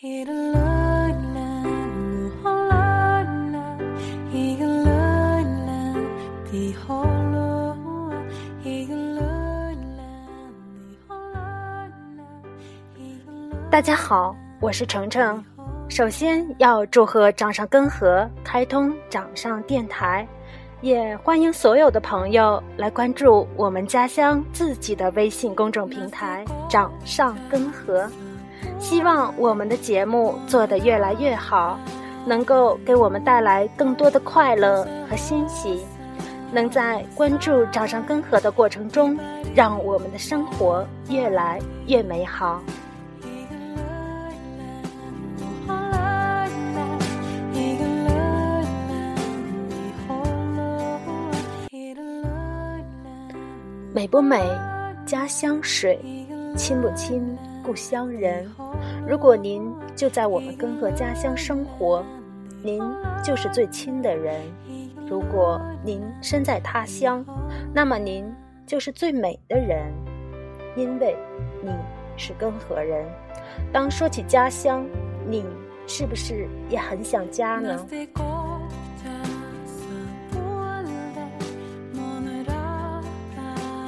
大家好，我是程程。首先要祝贺掌上根河开通掌上电台，也欢迎所有的朋友来关注我们家乡自己的微信公众平台掌上根河。希望我们的节目做得越来越好，能够给我们带来更多的快乐和欣喜，能在关注掌上根河的过程中，让我们的生活越来越美好。美不美，家乡水；亲不亲，故乡人。如果您就在我们根河家乡生活，您就是最亲的人；如果您身在他乡，那么您就是最美的人，因为你是根河人。当说起家乡，你是不是也很想家呢？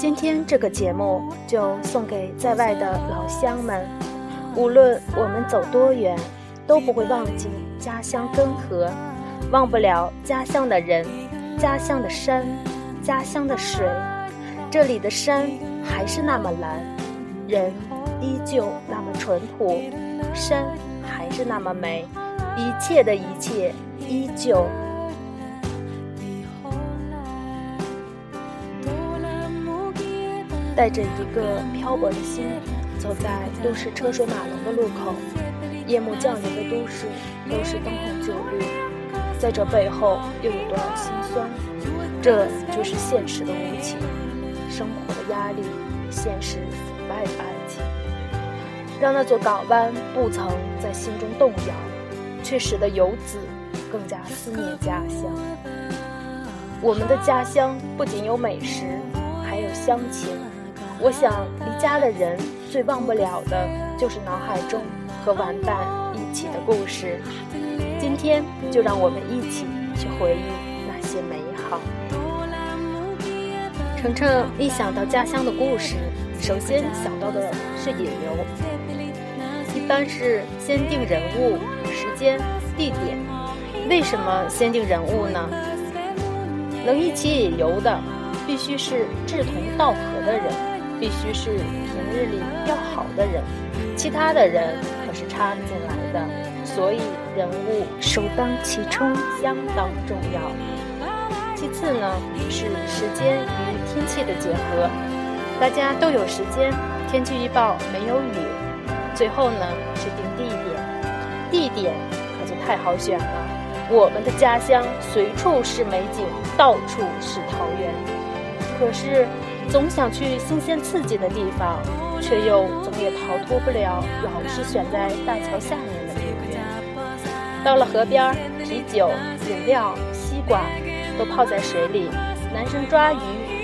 今天这个节目就送给在外的老乡们，无论我们走多远，都不会忘记家乡根河，忘不了家乡的人，家乡的山，家乡的水。这里的山还是那么蓝，人依旧那么淳朴，山还是那么美，一切的一切依旧。带着一个漂泊的心，走在都市车水马龙的路口，夜幕降临的都市都是灯红酒绿，在这背后又有多少心酸？这就是现实的无情，生活的压力，现实腐败的爱情，让那座港湾不曾在心中动摇，却使得游子更加思念家乡。我们的家乡不仅有美食，还有乡情。我想，离家的人最忘不了的，就是脑海中和玩伴一起的故事。今天，就让我们一起去回忆那些美好。程程一想到家乡的故事，首先想到的是引流，一般是先定人物、时间、地点。为什么先定人物呢？能一起引游的，必须是志同道合的人。必须是平日里要好的人，其他的人可是插不进来的。所以人物首当其冲，相当重要。其次呢是时间与天气的结合，大家都有时间，天气预报没有雨。最后呢是定地点，地点可就太好选了。我们的家乡随处是美景，到处是桃源，可是。总想去新鲜刺激的地方，却又总也逃脱不了老是选在大桥下面的命运。到了河边，啤酒、饮料、西瓜都泡在水里，男生抓鱼，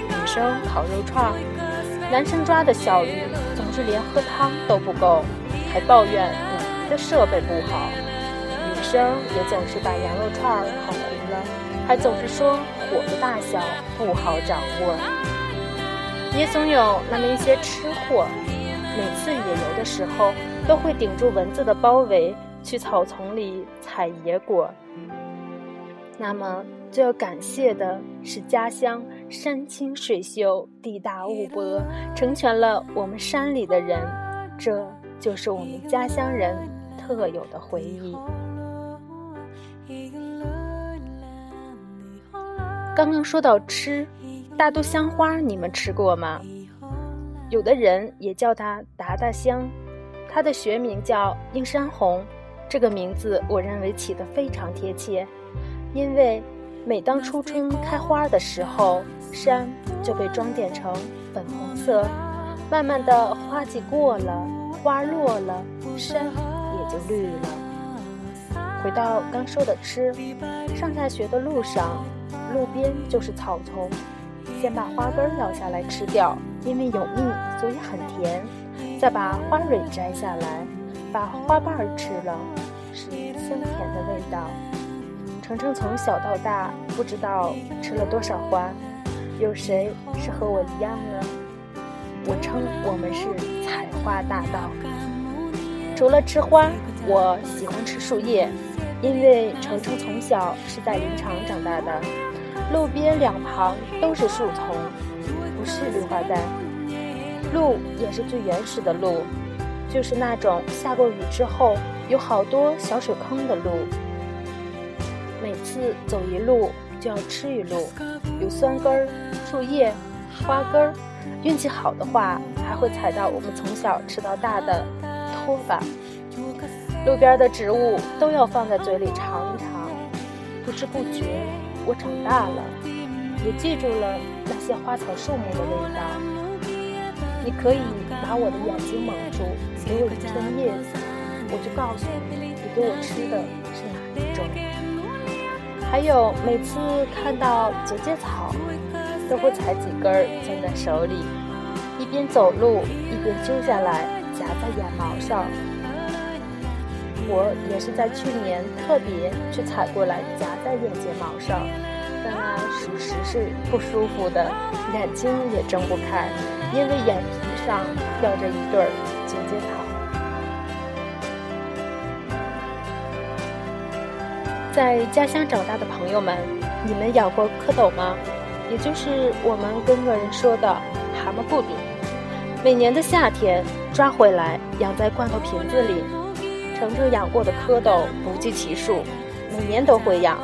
女生烤肉串。男生抓的小鱼总是连喝汤都不够，还抱怨捕鱼的设备不好。女生也总是把羊肉串烤糊了，还总是说火的大小不好掌握。也总有那么一些吃货，每次野游的时候都会顶住蚊子的包围，去草丛里采野果。那么最要感谢的是家乡山清水秀、地大物博，成全了我们山里的人，这就是我们家乡人特有的回忆。刚刚说到吃。大都香花，你们吃过吗？有的人也叫它达达香，它的学名叫映山红。这个名字我认为起得非常贴切，因为每当初春开花的时候，山就被装点成粉红色。慢慢的，花季过了，花落了，山也就绿了。回到刚说的吃，上下学的路上，路边就是草丛。先把花根咬下来吃掉，因为有蜜，所以很甜。再把花蕊摘下来，把花瓣吃了，是香甜的味道。程程从小到大不知道吃了多少花，有谁是和我一样呢？我称我们是采花大盗。除了吃花，我喜欢吃树叶，因为程程从小是在林场长大的，路边两旁都是树丛，不是绿化带。路也是最原始的路，就是那种下过雨之后有好多小水坑的路。每次走一路就要吃一路，有酸根儿、树叶、花根儿，运气好的话还会踩到我们从小吃到大的拖把。路边的植物都要放在嘴里尝一尝。不知不觉，我长大了，也记住了那些花草树木的味道。你可以把我的眼睛蒙住，给我一片叶子，我就告诉你，你给我吃的是哪一种。还有每次看到节节草，都会采几根攥在手里，一边走路一边揪下来夹在眼毛上。我也是在去年特别去采过来夹在眼睫毛上，但那属实是不舒服的，眼睛也睁不开，因为眼皮上吊着一对儿结节草。在家乡长大的朋友们，你们养过蝌蚪吗？也就是我们跟个人说的蛤蟆布肚。每年的夏天抓回来养在罐头瓶子里。程程养过的蝌蚪不计其数，每年都会养。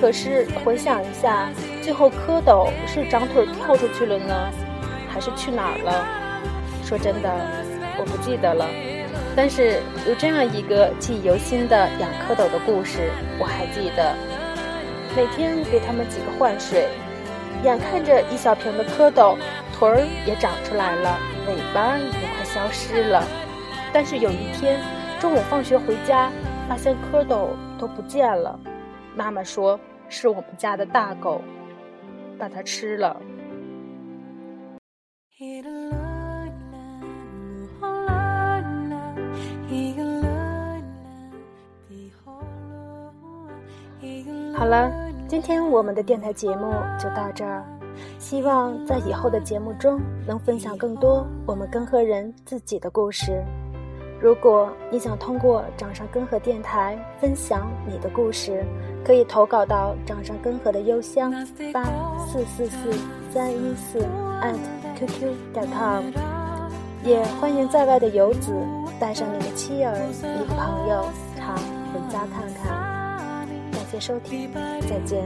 可是回想一下，最后蝌蚪是长腿跳出去了呢，还是去哪儿了？说真的，我不记得了。但是有这样一个记忆犹新的养蝌蚪的故事，我还记得。每天给它们几个换水，眼看着一小瓶的蝌蚪腿儿也长出来了，尾巴也快消失了。但是有一天中午放学回家，发现蝌蚪都不见了。妈妈说是我们家的大狗把它吃了。好了，今天我们的电台节目就到这儿。希望在以后的节目中能分享更多我们根河人自己的故事。如果你想通过掌上根河电台分享你的故事，可以投稿到掌上根河的邮箱八四四四三一四 at qq 点 com。也欢迎在外的游子带上你的妻儿、你的朋友，常回家看看。感谢收听，再见。